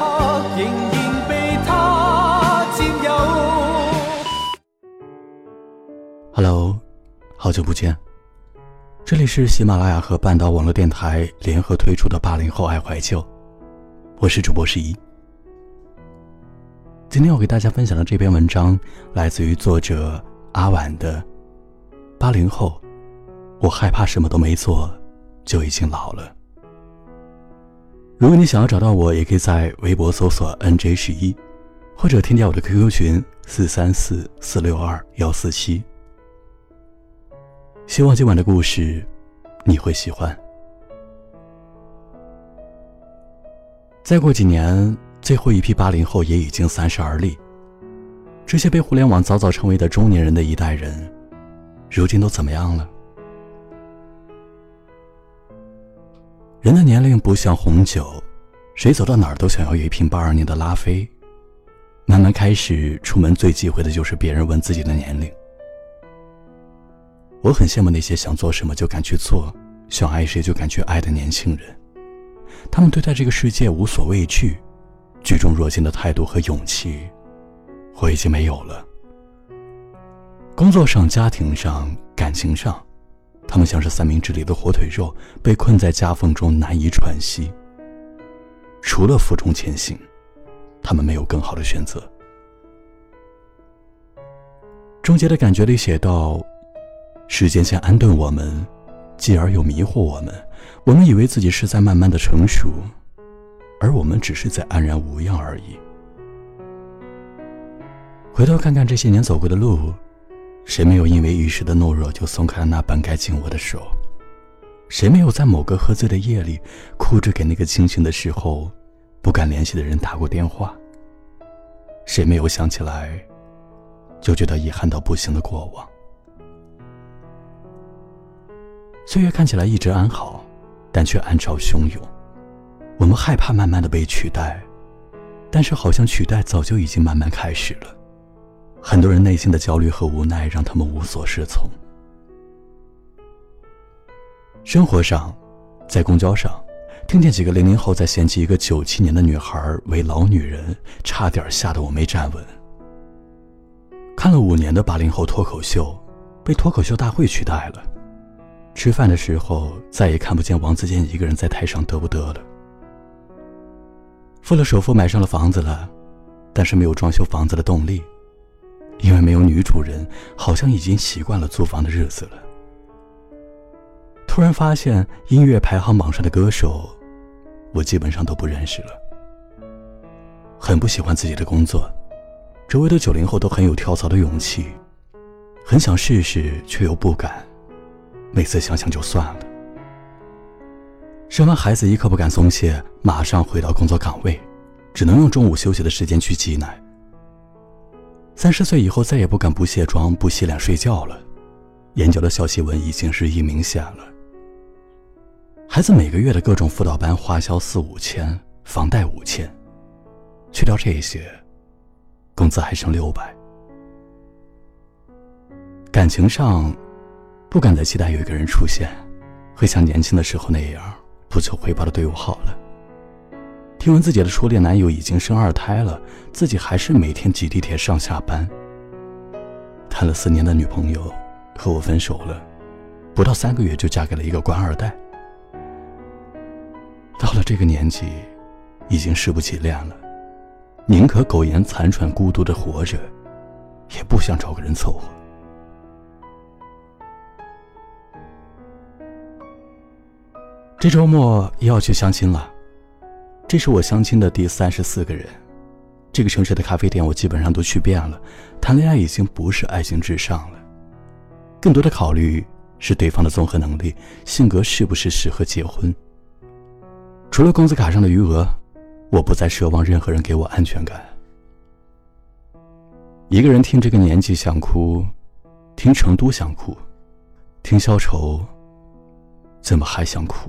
刻仍然被他占有。Hello，好久不见。这里是喜马拉雅和半岛网络电台联合推出的八零后爱怀旧，我是主播十一。今天我给大家分享的这篇文章来自于作者阿婉的《八零后，我害怕什么都没做就已经老了》。如果你想要找到我，也可以在微博搜索 “nj 十一”，或者添加我的 QQ 群四三四四六二幺四七。希望今晚的故事你会喜欢。再过几年，最后一批八零后也已经三十而立。这些被互联网早早成为的中年人的一代人，如今都怎么样了？人的年龄不像红酒，谁走到哪儿都想要一瓶八二年的拉菲。慢慢开始出门最忌讳的就是别人问自己的年龄。我很羡慕那些想做什么就敢去做，想爱谁就敢去爱的年轻人。他们对待这个世界无所畏惧、举重若轻的态度和勇气，我已经没有了。工作上、家庭上、感情上，他们像是三明治里的火腿肉，被困在夹缝中难以喘息。除了负重前行，他们没有更好的选择。终结的感觉里写道。时间先安顿我们，继而又迷惑我们。我们以为自己是在慢慢的成熟，而我们只是在安然无恙而已。回头看看这些年走过的路，谁没有因为一时的懦弱就松开了那本该紧握的手？谁没有在某个喝醉的夜里，哭着给那个清醒的时候不敢联系的人打过电话？谁没有想起来，就觉得遗憾到不行的过往？岁月看起来一直安好，但却暗潮汹涌。我们害怕慢慢的被取代，但是好像取代早就已经慢慢开始了。很多人内心的焦虑和无奈让他们无所适从。生活上，在公交上，听见几个零零后在嫌弃一个九七年的女孩为老女人，差点吓得我没站稳。看了五年的八零后脱口秀，被脱口秀大会取代了。吃饭的时候再也看不见王自健一个人在台上嘚不嘚了。付了首付买上了房子了，但是没有装修房子的动力，因为没有女主人，好像已经习惯了租房的日子了。突然发现音乐排行榜上的歌手，我基本上都不认识了。很不喜欢自己的工作，周围的九零后都很有跳槽的勇气，很想试试却又不敢。每次想想就算了。生完孩子一刻不敢松懈，马上回到工作岗位，只能用中午休息的时间去挤奶。三十岁以后再也不敢不卸妆、不洗脸睡觉了，眼角的小细纹已经日益明显了。孩子每个月的各种辅导班花销四五千，房贷五千，去掉这些，工资还剩六百。感情上。不敢再期待有一个人出现，会像年轻的时候那样不求回报的对我好了。听闻自己的初恋男友已经生二胎了，自己还是每天挤地铁上下班。谈了四年的女朋友和我分手了，不到三个月就嫁给了一个官二代。到了这个年纪，已经誓不起恋了，宁可苟延残喘、孤独的活着，也不想找个人凑合。这周末又要去相亲了，这是我相亲的第三十四个人。这个城市的咖啡店我基本上都去遍了。谈恋爱已经不是爱情至上了，更多的考虑是对方的综合能力、性格是不是适合结婚。除了工资卡上的余额，我不再奢望任何人给我安全感。一个人听这个年纪想哭，听成都想哭，听消愁，怎么还想哭？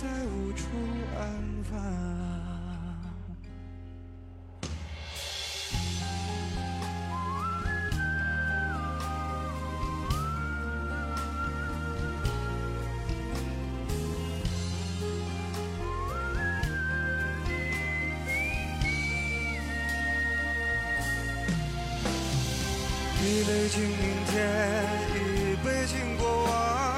再无处安放。一杯敬明天，一杯敬过往。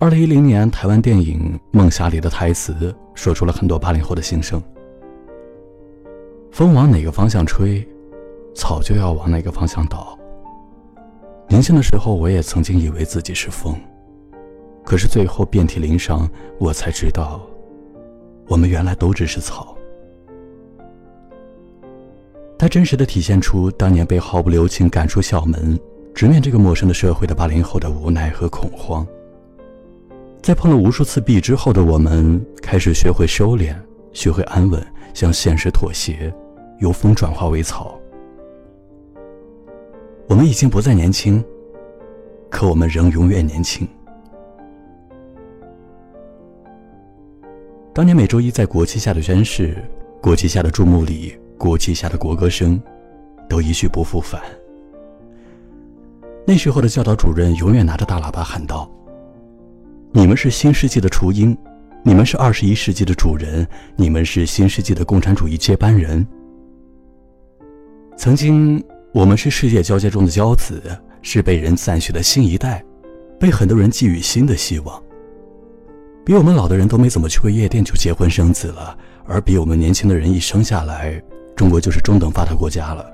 二零一零年，台湾电影《梦侠》里的台词说出了很多八零后的心声：风往哪个方向吹，草就要往哪个方向倒。年轻的时候，我也曾经以为自己是风，可是最后遍体鳞伤，我才知道，我们原来都只是草。它真实的体现出当年被毫不留情赶出校门。直面这个陌生的社会的八零后的无奈和恐慌，在碰了无数次壁之后的我们，开始学会收敛，学会安稳，向现实妥协，由风转化为草。我们已经不再年轻，可我们仍永远年轻。当年每周一在国旗下的宣誓，国旗下的注目礼，国旗下的国歌声，都一去不复返。那时候的教导主任永远拿着大喇叭喊道：“你们是新世纪的雏鹰，你们是二十一世纪的主人，你们是新世纪的共产主义接班人。曾经，我们是世界交接中的骄子，是被人赞许的新一代，被很多人寄予新的希望。比我们老的人都没怎么去过夜店就结婚生子了，而比我们年轻的人一生下来，中国就是中等发达国家了。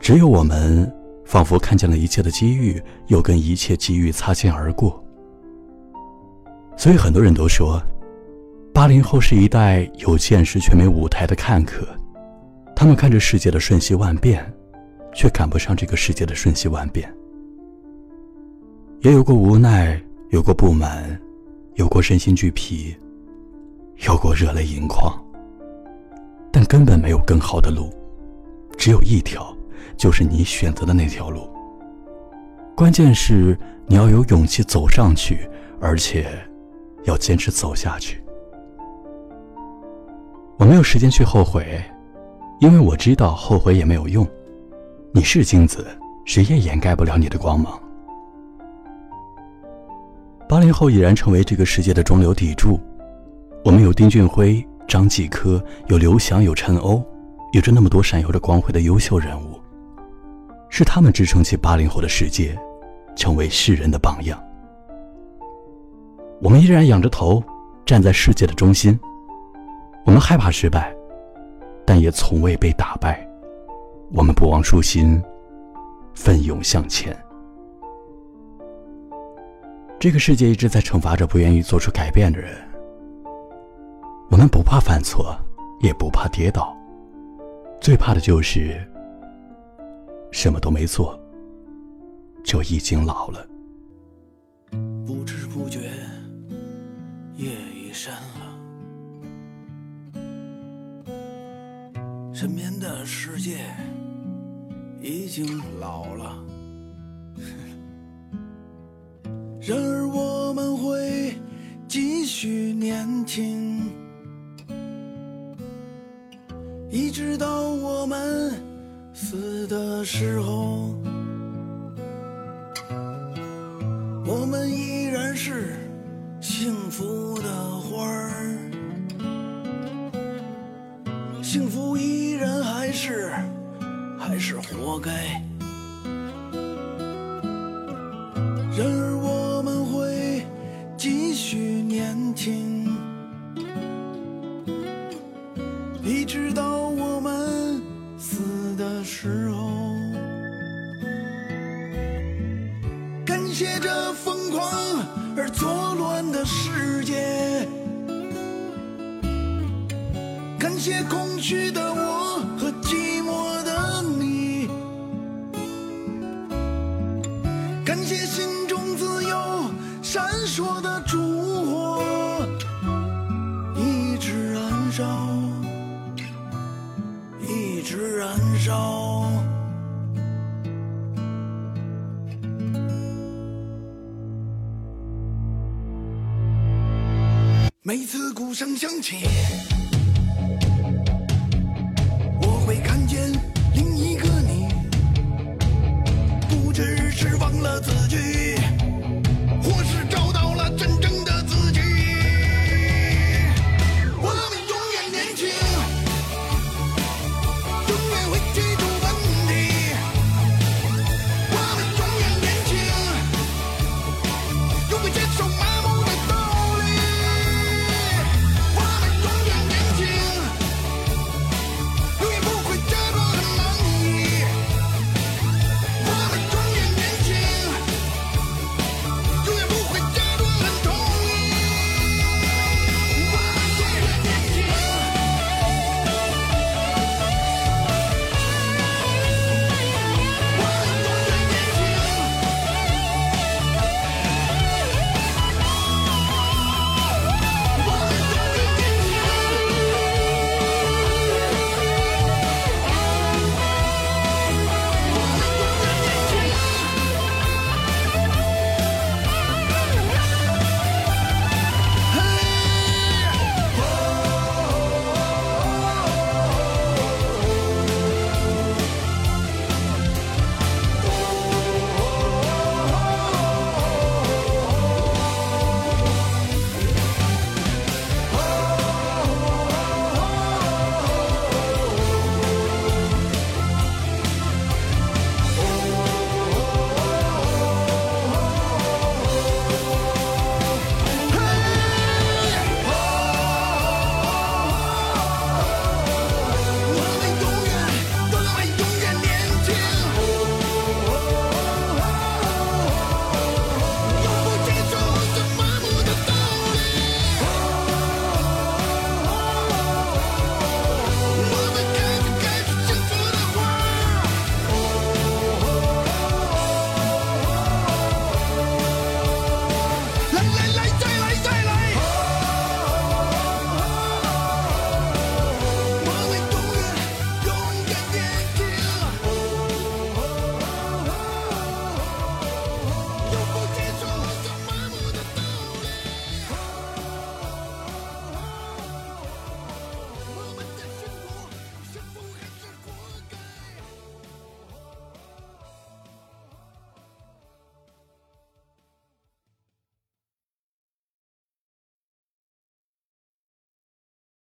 只有我们。”仿佛看见了一切的机遇，又跟一切机遇擦肩而过。所以很多人都说，八零后是一代有见识却没舞台的看客。他们看着世界的瞬息万变，却赶不上这个世界的瞬息万变。也有过无奈，有过不满，有过身心俱疲，有过热泪盈眶。但根本没有更好的路，只有一条。就是你选择的那条路。关键是你要有勇气走上去，而且要坚持走下去。我没有时间去后悔，因为我知道后悔也没有用。你是金子，谁也掩盖不了你的光芒。八零后已然成为这个世界的中流砥柱。我们有丁俊晖、张继科，有刘翔，有陈欧，有着那么多闪耀着光辉的优秀人物。是他们支撑起八零后的世界，成为世人的榜样。我们依然仰着头，站在世界的中心。我们害怕失败，但也从未被打败。我们不忘初心，奋勇向前。这个世界一直在惩罚着不愿意做出改变的人。我们不怕犯错，也不怕跌倒，最怕的就是什么都没做，就已经老了。界已经老了，然而我们会继续年轻，一直到我们死的时候。我们依然是幸福的花儿，是还是活该。感谢空虚的我和寂寞的你，感谢心中自由闪烁的烛火，一直燃烧，一直燃烧。每次鼓声响起，